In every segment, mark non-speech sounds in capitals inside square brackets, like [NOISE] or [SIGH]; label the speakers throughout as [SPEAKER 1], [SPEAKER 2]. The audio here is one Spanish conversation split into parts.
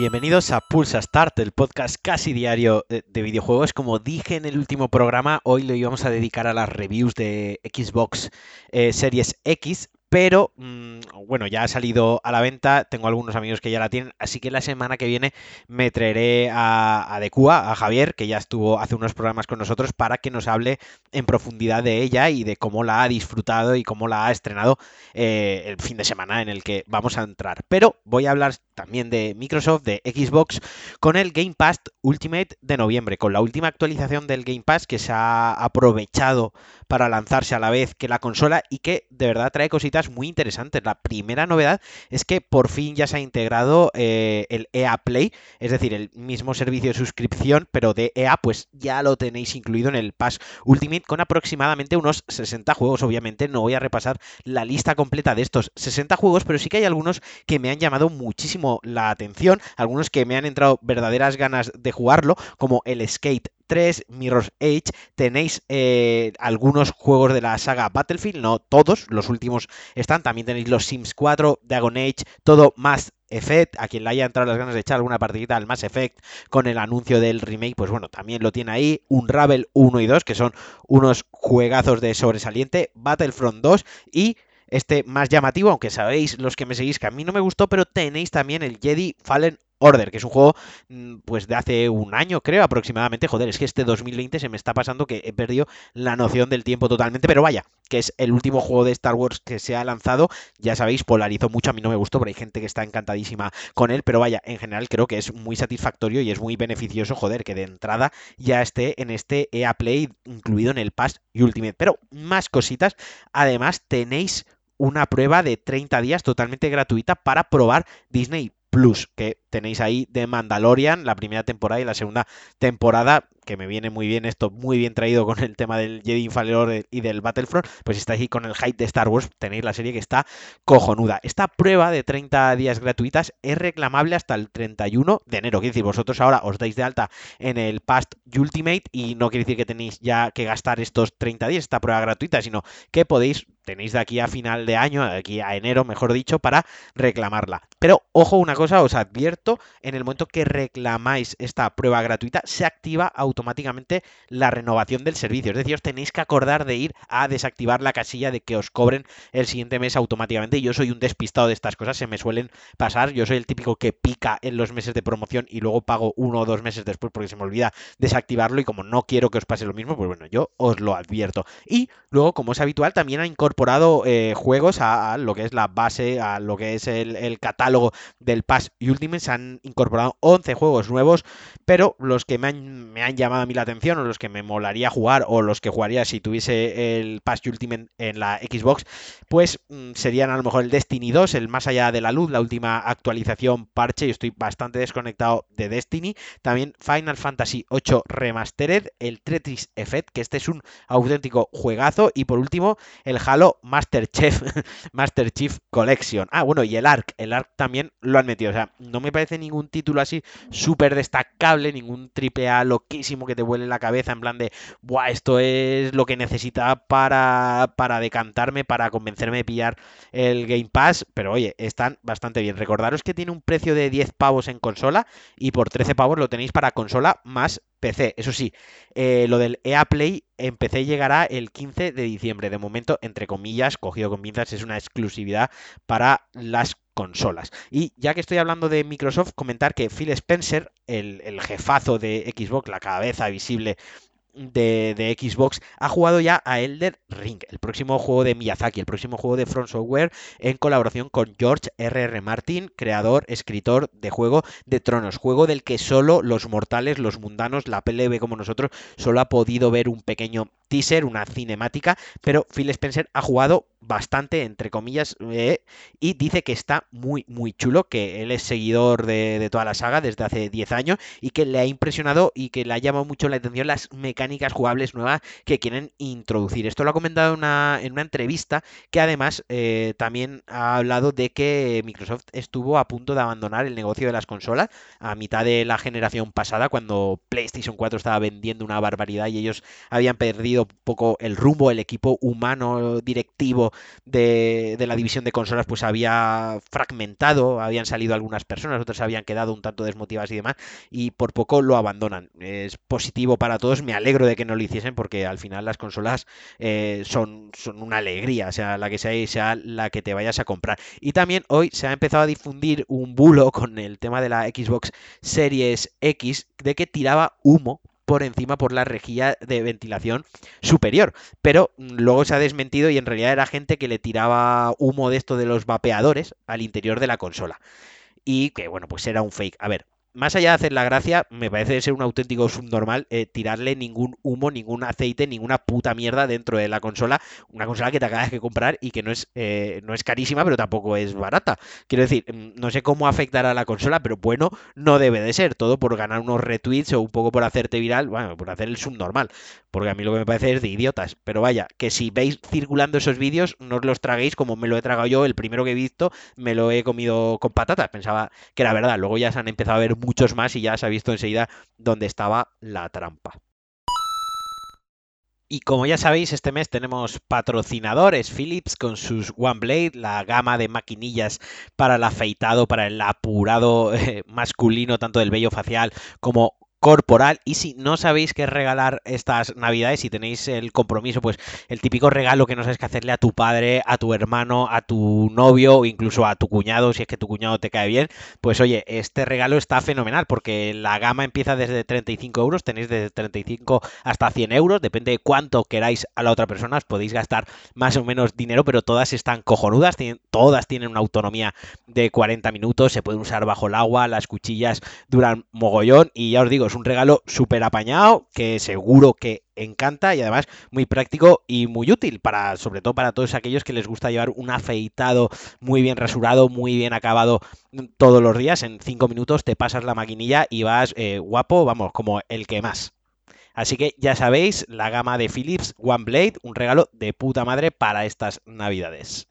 [SPEAKER 1] Bienvenidos a Pulsa Start, el podcast casi diario de videojuegos. Como dije en el último programa, hoy lo íbamos a dedicar a las reviews de Xbox eh, Series X, pero mm, bueno, ya ha salido a la venta, tengo algunos amigos que ya la tienen, así que la semana que viene me traeré a, a Decua, a Javier, que ya estuvo hace unos programas con nosotros, para que nos hable en profundidad de ella y de cómo la ha disfrutado y cómo la ha estrenado eh, el fin de semana en el que vamos a entrar. Pero voy a hablar también de Microsoft, de Xbox, con el Game Pass Ultimate de noviembre, con la última actualización del Game Pass que se ha aprovechado para lanzarse a la vez que la consola y que de verdad trae cositas muy interesantes. La primera novedad es que por fin ya se ha integrado eh, el EA Play, es decir, el mismo servicio de suscripción, pero de EA, pues ya lo tenéis incluido en el Pass Ultimate con aproximadamente unos 60 juegos. Obviamente no voy a repasar la lista completa de estos 60 juegos, pero sí que hay algunos que me han llamado muchísimo la atención, algunos que me han entrado verdaderas ganas de jugarlo, como el Skate 3, Mirror's Edge, tenéis eh, algunos juegos de la saga Battlefield, no todos, los últimos están, también tenéis los Sims 4, Dragon Age, todo más Effect, a quien le haya entrado las ganas de echar alguna partidita al Mass Effect con el anuncio del remake, pues bueno, también lo tiene ahí. Un Ravel 1 y 2, que son unos juegazos de sobresaliente. Battlefront 2 y este más llamativo, aunque sabéis los que me seguís que a mí no me gustó, pero tenéis también el Jedi Fallen Order, que es un juego mm, pues de hace un año, creo, aproximadamente. Joder, es que este 2020 se me está pasando que he perdido la noción del tiempo totalmente, pero vaya, que es el último juego de Star Wars que se ha lanzado. Ya sabéis, polarizó mucho, a mí no me gustó, pero hay gente que está encantadísima con él, pero vaya, en general creo que es muy satisfactorio y es muy beneficioso, joder, que de entrada ya esté en este EA Play incluido en el Pass y Ultimate. Pero más cositas, además tenéis una prueba de 30 días totalmente gratuita para probar Disney Plus, que tenéis ahí de Mandalorian, la primera temporada y la segunda temporada, que me viene muy bien esto, muy bien traído con el tema del Jedi Fallen y del Battlefront, pues estáis ahí con el hype de Star Wars, tenéis la serie que está cojonuda. Esta prueba de 30 días gratuitas es reclamable hasta el 31 de enero, quiere decir, vosotros ahora os dais de alta en el Past Ultimate y no quiere decir que tenéis ya que gastar estos 30 días, esta prueba gratuita, sino que podéis tenéis de aquí a final de año, de aquí a enero, mejor dicho, para reclamarla. Pero ojo, una cosa, os advierto, en el momento que reclamáis esta prueba gratuita, se activa automáticamente la renovación del servicio. Es decir, os tenéis que acordar de ir a desactivar la casilla de que os cobren el siguiente mes automáticamente. Yo soy un despistado de estas cosas, se me suelen pasar. Yo soy el típico que pica en los meses de promoción y luego pago uno o dos meses después porque se me olvida desactivarlo y como no quiero que os pase lo mismo, pues bueno, yo os lo advierto. Y luego, como es habitual, también ha incorporado eh, juegos a, lo que es la base, a lo que es el, el catálogo del Pass Ultimate. Han incorporado 11 juegos nuevos, pero los que me han, me han llamado a mí la atención o los que me molaría jugar o los que jugaría si tuviese el Pass Ultimate en la Xbox, pues mm, serían a lo mejor el Destiny 2, el Más allá de la luz, la última actualización parche, yo estoy bastante desconectado de Destiny, también Final Fantasy 8 Remastered, el Tetris Effect, que este es un auténtico juegazo, y por último el Halo Master Chief, [LAUGHS] Master Chief Collection. Ah, bueno, y el ARC, el ARC también lo han metido, o sea, no me parece ningún título así súper destacable, ningún triple A loquísimo que te vuele la cabeza en plan de, Buah, esto es lo que necesitaba para, para decantarme, para convencerme de pillar el Game Pass, pero oye, están bastante bien. Recordaros que tiene un precio de 10 pavos en consola y por 13 pavos lo tenéis para consola más PC. Eso sí, eh, lo del EA Play en PC llegará el 15 de diciembre. De momento, entre comillas, cogido con pinzas, es una exclusividad para las consolas. Y ya que estoy hablando de Microsoft, comentar que Phil Spencer, el, jefazo de Xbox, la cabeza visible de, Xbox ha jugado ya a Elder Ring, el próximo juego de Miyazaki, el próximo juego de Front Software en colaboración con George R.R. R. Martin, creador, escritor de Juego de Tronos, juego del que solo los mortales, los mundanos, la PLB como nosotros, solo ha podido ver un pequeño teaser, una cinemática, pero Phil Spencer ha jugado bastante, entre comillas, eh, y dice que está muy, muy chulo, que él es seguidor de, toda la saga desde hace 10 años y que le ha impresionado y que le ha llamado mucho la atención las mecánicas jugables nuevas que quieren introducir. Esto lo ha comentado una, en una entrevista que además eh, también ha hablado de que Microsoft estuvo a punto de abandonar el negocio de las consolas a mitad de la generación pasada, cuando PlayStation 4 estaba vendiendo una barbaridad y ellos habían perdido un poco el rumbo, el equipo humano directivo de, de, la división de consolas pues había fragmentado, habían salido algunas personas, otras habían quedado un tanto desmotivadas y demás, y por poco lo abandonan. Es positivo para todos, me alegro de que no lo hiciesen porque al final las consolas eh, son, son una alegría, sea la que sea sea la que te vayas a comprar. Y también hoy se ha empezado a difundir un bulo con el tema de la Xbox Series X de que tiraba humo por encima por la rejilla de ventilación superior. Pero luego se ha desmentido y en realidad era gente que le tiraba humo de esto de los vapeadores al interior de la consola. Y que bueno, pues era un fake. A ver, más allá de hacer la gracia, me parece ser un auténtico subnormal eh, tirarle ningún humo, ningún aceite, ninguna puta mierda dentro de la consola. Una consola que te acabas de comprar y que no es, eh, no es carísima, pero tampoco es barata. Quiero decir, mm, no sé cómo afectará a la consola, pero bueno, no debe de ser. Todo por ganar unos retweets o un poco por hacerte viral, bueno, por hacer el subnormal. Porque a mí lo que me parece es de idiotas. Pero vaya, que si veis circulando esos vídeos, no os los traguéis como me lo he tragado yo. El primero que he visto me lo he comido con patatas. Pensaba que era verdad. Luego ya se han empezado a ver muchos más y ya se ha visto enseguida dónde estaba la trampa. Y como ya sabéis, este mes tenemos patrocinadores Philips con sus OneBlade, la gama de maquinillas para el afeitado, para el apurado [LAUGHS] eh, masculino, tanto del vello facial como corporal. Y si no sabéis qué regalar estas navidades, si tenéis el compromiso, pues el típico regalo que no sabes qué hacerle a tu padre, a tu hermano, a tu novio o incluso a tu cuñado, si es que tu cuñado te cae bien, pues oye, este regalo está fenomenal porque la gama empieza desde 35 euros, tenéis desde 35 hasta 100 euros, depende de cuánto queráis a la otra persona, os podéis gastar más o menos dinero, pero todas están cojonudas, tienen, todas tienen una autonomía de 40 minutos, se pueden usar bajo el agua, las cuchillas duran mogollón y ya os digo, es un regalo súper apañado que seguro que encanta y además muy práctico y muy útil para sobre todo para todos aquellos que les gusta llevar un afeitado muy bien rasurado, muy bien acabado todos los días. En cinco minutos te pasas la maquinilla y vas eh, guapo, vamos, como el que más. Así que ya sabéis, la gama de Philips One Blade, un regalo de puta madre para estas navidades.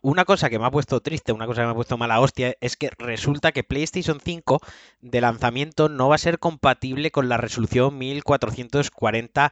[SPEAKER 1] Una cosa que me ha puesto triste, una cosa que me ha puesto mala hostia, es que resulta que PlayStation 5 de lanzamiento no va a ser compatible con la resolución 1440p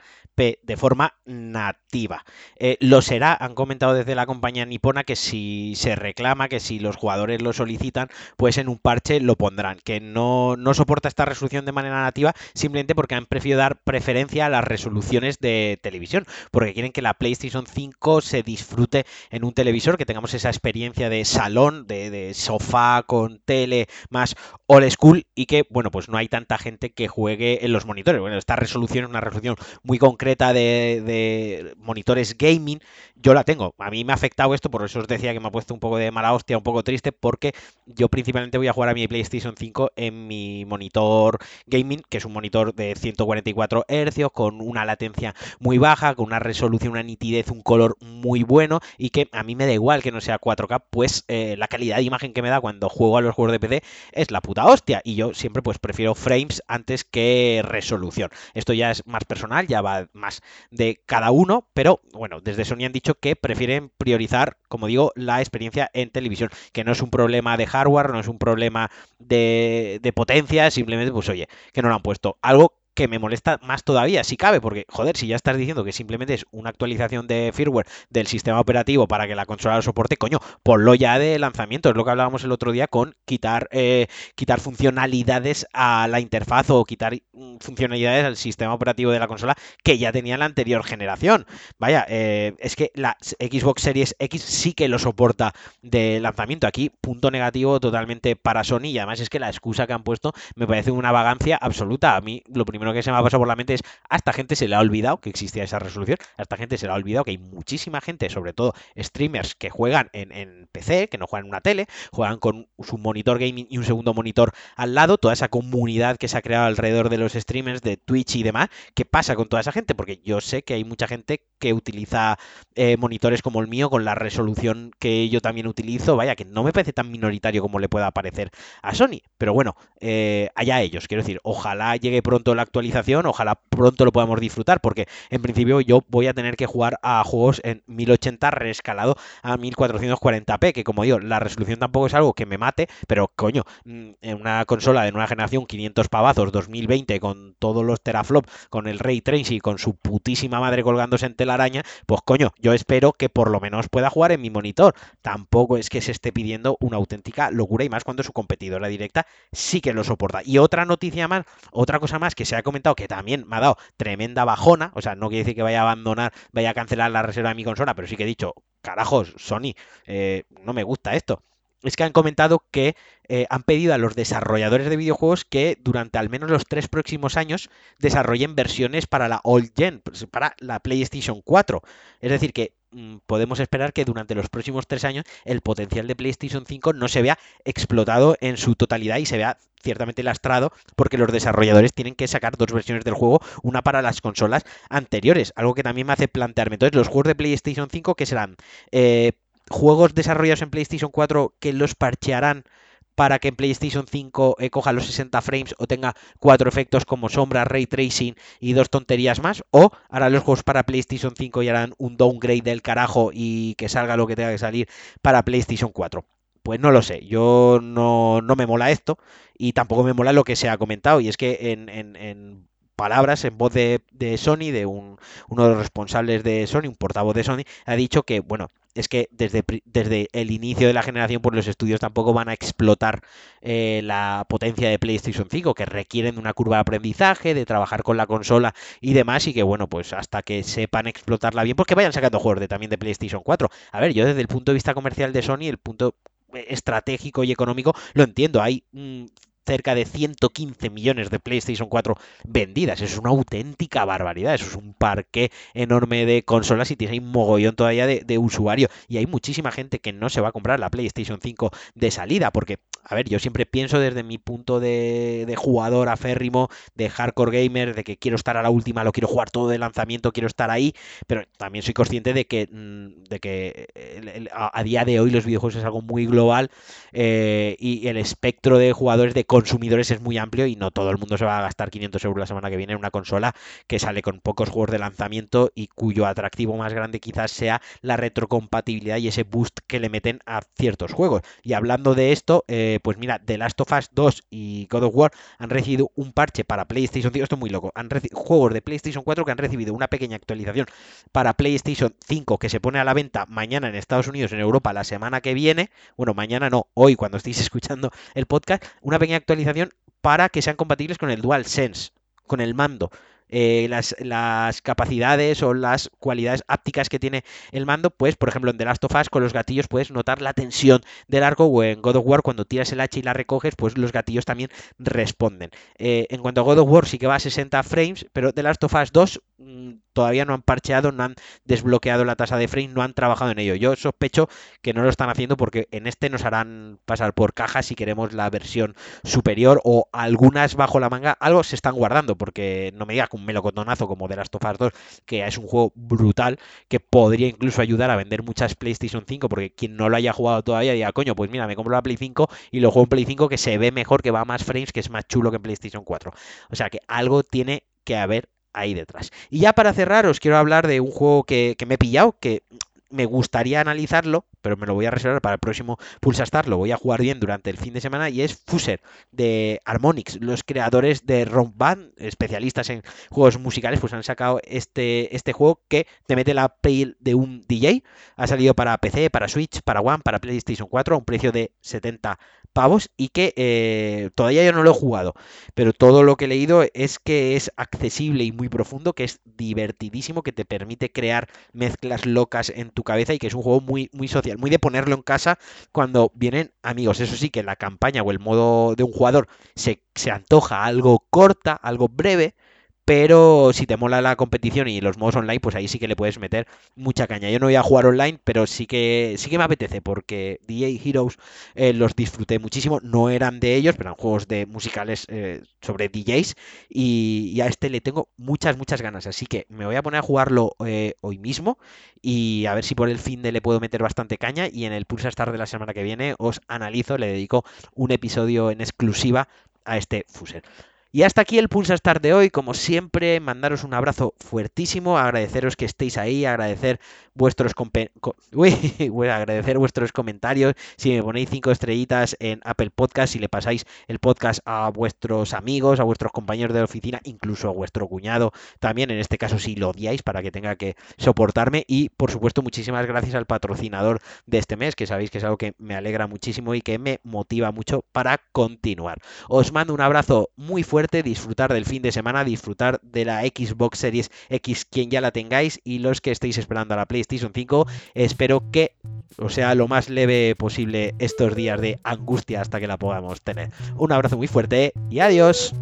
[SPEAKER 1] de forma nativa. Eh, lo será, han comentado desde la compañía nipona que si se reclama, que si los jugadores lo solicitan, pues en un parche lo pondrán. Que no, no soporta esta resolución de manera nativa simplemente porque han preferido dar preferencia a las resoluciones de televisión, porque quieren que la PlayStation 5 se disfrute en un televisor, que tengamos esa experiencia de salón, de, sofá con tele más old school y que, bueno, pues no hay tanta gente que juegue en los monitores. Bueno, esta resolución es una resolución muy concreta de, monitores gaming. Yo la tengo. A mí me ha afectado esto, por eso os decía que me ha puesto un poco de mala hostia, un poco triste, porque yo principalmente voy a jugar a mi PlayStation 5 en mi monitor gaming, que es un monitor de 144 Hz, con una latencia muy baja, con una resolución, una nitidez, un color muy bueno y que a mí me da igual que no sea 4K, pues eh, la calidad de imagen que me da cuando juego a los juegos de PC es la puta hostia. Y yo siempre pues prefiero frames antes que resolución. Esto ya es más personal, ya va más de cada uno, pero bueno, desde Sony han dicho que prefieren priorizar, como digo, la experiencia en televisión, que no es un problema de hardware, no es un problema de, de potencia, simplemente pues oye, que no lo han puesto. Algo que me molesta más todavía, si cabe, porque, joder, si ya estás diciendo que simplemente es una actualización de firmware del sistema operativo para que la consola lo soporte, coño, ponlo ya de lanzamiento. Es lo que hablábamos el otro día con quitar, eh, quitar funcionalidades a la interfaz o quitar mm, funcionalidades al sistema operativo de la consola que ya tenía la anterior generación. Vaya, eh, es que la Xbox Series X sí que lo soporta de lanzamiento. Aquí, punto negativo totalmente para Sony y además es que la excusa que han puesto me parece una vagancia absoluta. A mí lo primero lo que se me ha pasado por la mente es, a esta gente se le ha olvidado que existía esa resolución, a esta gente se le ha olvidado que hay muchísima gente, sobre todo streamers que juegan en, PC, que no juegan en una tele, juegan con su monitor gaming y un segundo monitor al lado, toda esa comunidad que se ha creado alrededor de los streamers de Twitch y demás, ¿qué pasa con toda esa gente? Porque yo sé que hay mucha gente que utiliza eh, monitores como el mío con la resolución que yo también utilizo, vaya, que no me parece tan minoritario como le pueda parecer a Sony, pero bueno, eh, allá ellos, quiero decir, ojalá llegue pronto la actualidad actualización, ojalá pronto lo podamos disfrutar, porque en principio yo voy a tener que jugar a juegos en 1080 reescalado a 1440p, que como digo, la resolución tampoco es algo que me mate, pero coño, mm, en una consola de nueva generación 500 pavazos 2020 con todos los teraflop, con el ray tracing, con su putísima madre colgándose en telaraña, pues coño, yo espero que por lo menos pueda jugar en mi monitor. Tampoco es que se esté pidiendo una auténtica locura y más cuando su competidora directa sí que lo soporta. Y otra noticia más, otra cosa más que se ha comentado que también me ha dado tremenda bajona, o sea, no quiere decir que vaya a abandonar, vaya a cancelar la reserva de mi consola, pero sí que he dicho, carajos, Sony, eh, no me gusta esto es que han comentado que eh, han pedido a los desarrolladores de videojuegos que durante al menos los tres próximos años desarrollen versiones para la old gen, pues, para la PlayStation 4. Es decir, que podemos esperar que durante los próximos tres años el potencial de PlayStation 5 no se vea explotado en su totalidad y se vea ciertamente lastrado porque los desarrolladores tienen que sacar dos versiones del juego, una para las consolas anteriores, algo que también me hace plantearme. Entonces, los juegos de PlayStation 5 que serán eh, juegos desarrollados en PlayStation 4 que los parchearán para que en PlayStation 5 eh, coja los 60 frames o tenga cuatro efectos como sombra, ray tracing y dos tonterías más, o harán los juegos para PlayStation 5 y harán un downgrade del carajo y que salga lo que tenga que salir para PlayStation 4. Pues no lo sé, yo no, me mola esto y tampoco me mola lo que se ha comentado y es que en, palabras, en voz de, Sony, de un, uno de los responsables de Sony, un portavoz de Sony, ha dicho que, bueno, es que desde, desde el inicio de la generación, pues los estudios tampoco van a explotar eh, la potencia de PlayStation 5, que requieren una curva de aprendizaje, de trabajar con la consola y demás, y que bueno, pues hasta que sepan explotarla bien, pues que vayan sacando juegos también de PlayStation 4. A ver, yo desde el punto de vista comercial de Sony, el punto eh, estratégico y económico, lo entiendo. Hay mm, cerca de 115 millones de PlayStation 4 vendidas. Eso es una auténtica barbaridad. Eso es un parque enorme de consolas y tiene un mogollón todavía de, de usuario. Y hay muchísima gente que no se va a comprar la PlayStation 5 de salida porque a ver, yo siempre pienso desde mi punto de, jugador aférrimo, de hardcore gamer, de que quiero estar a la última, lo quiero jugar todo de lanzamiento, quiero estar ahí, pero también soy consciente de que, mm, de que a, día de hoy los videojuegos es algo muy global eh, y el espectro de jugadores, de consumidores es muy amplio y no todo el mundo se va a gastar 500 euros la semana que viene en una consola que sale con pocos juegos de lanzamiento y cuyo atractivo más grande quizás sea la retrocompatibilidad y ese boost que le meten a ciertos juegos. Y hablando de esto, eh, pues mira, The Last of Us 2 y God of War han recibido un parche para PlayStation 5. Esto es muy loco. Han juegos de PlayStation 4 que han recibido una pequeña actualización para PlayStation 5 que se pone a la venta mañana en Estados Unidos, en Europa, la semana que viene. Bueno, mañana no, hoy cuando estéis [LAUGHS] escuchando el podcast. Una pequeña actualización para que sean compatibles con el DualSense, con el mando. Eh, las, capacidades o las cualidades ápticas que tiene el mando, pues por ejemplo en The Last of Us con los gatillos puedes notar la tensión del arco o en God of War cuando tiras el hacha y la recoges, pues los gatillos también responden. Eh, en cuanto a God of War sí que va a 60 frames, pero The Last of Us 2 mm, todavía no han parcheado, no han desbloqueado la tasa de frames, no han trabajado en ello. Yo sospecho que no lo están haciendo porque en este nos harán pasar por caja si queremos la versión superior o algunas bajo la manga, algo se están guardando porque no me diga un melocotonazo como The Last of Us 2, que es un juego brutal, que podría incluso ayudar a vender muchas PlayStation 5, porque quien no lo haya jugado todavía diga, coño, pues mira, me compro la Play 5 y lo juego en Play 5 que se ve mejor, que va a más frames, que es más chulo que en PlayStation 4. O sea que algo tiene que haber ahí detrás. Y ya para cerrar, os quiero hablar de un juego que, que me he pillado, que me gustaría analizarlo, pero me lo voy a reservar para el próximo Pulsa Star, lo voy a jugar bien durante el fin de semana, y es Fuser de Harmonix, los creadores de Rock Band, especialistas en juegos musicales, pues han sacado este, este juego que te mete la play de un DJ, ha salido para PC, para Switch, para One, para PlayStation 4 a un precio de 70 pavos y que eh, todavía yo no lo he jugado, pero todo lo que he leído es que es accesible y muy profundo, que es divertidísimo, que te permite crear mezclas locas en tu cabeza y que es un juego muy, muy social, muy de ponerlo en casa cuando vienen amigos. Eso sí, que la campaña o el modo de un jugador se, se antoja algo corta, algo breve, pero si te mola la competición y los modos online, pues ahí sí que le puedes meter mucha caña. Yo no voy a jugar online, pero sí que sí que me apetece porque DJ Heroes eh, los disfruté muchísimo. No eran de ellos, pero eran juegos de musicales eh, sobre DJs y, a este le tengo muchas muchas ganas. Así que me voy a poner a jugarlo eh, hoy mismo y a ver si por el fin de le puedo meter bastante caña y en el Pulsa Star de la semana que viene os analizo, le dedico un episodio en exclusiva a este Fuser. Y hasta aquí el Pulsa Start de hoy. Como siempre, mandaros un abrazo fuertísimo, agradeceros que estéis ahí, agradecer vuestros [LAUGHS] Uy, agradecer vuestros comentarios. Si me ponéis cinco estrellitas en Apple Podcast, si le pasáis el podcast a vuestros amigos, a vuestros compañeros de oficina, incluso a vuestro cuñado, también en este caso si lo odiáis para que tenga que soportarme. Y por supuesto, muchísimas gracias al patrocinador de este mes, que sabéis que es algo que me alegra muchísimo y que me motiva mucho para continuar. Os mando un abrazo muy fuerte, disfrutar del fin de semana, disfrutar de la Xbox Series X, quien ya la tengáis, y los que estéis esperando a la PlayStation 5, espero que o sea lo más leve posible estos días de angustia hasta que la podamos tener. Un abrazo muy fuerte y adiós.